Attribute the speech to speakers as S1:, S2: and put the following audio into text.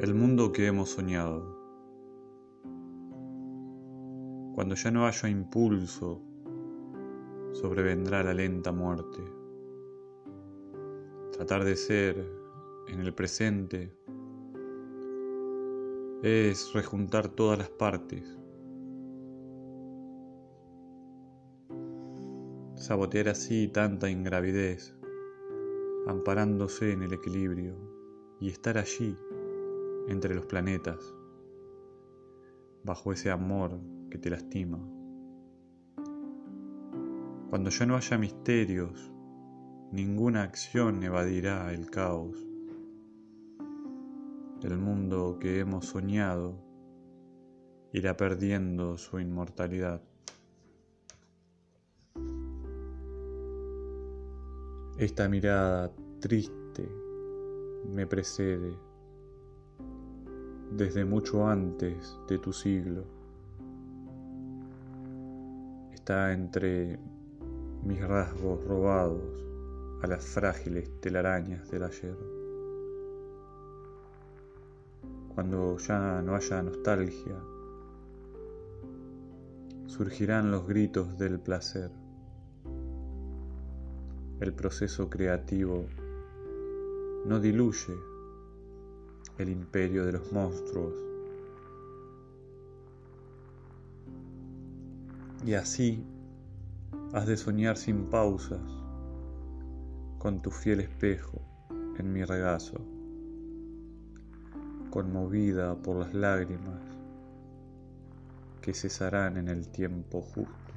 S1: El mundo que hemos soñado. Cuando ya no haya impulso, sobrevendrá la lenta muerte. Tratar de ser en el presente es rejuntar todas las partes. Sabotear así tanta ingravidez, amparándose en el equilibrio y estar allí entre los planetas, bajo ese amor que te lastima. Cuando ya no haya misterios, ninguna acción evadirá el caos. El mundo que hemos soñado irá perdiendo su inmortalidad. Esta mirada triste me precede desde mucho antes de tu siglo. Está entre mis rasgos robados a las frágiles telarañas del ayer. Cuando ya no haya nostalgia, surgirán los gritos del placer. El proceso creativo no diluye el imperio de los monstruos. Y así has de soñar sin pausas con tu fiel espejo en mi regazo, conmovida por las lágrimas que cesarán en el tiempo justo.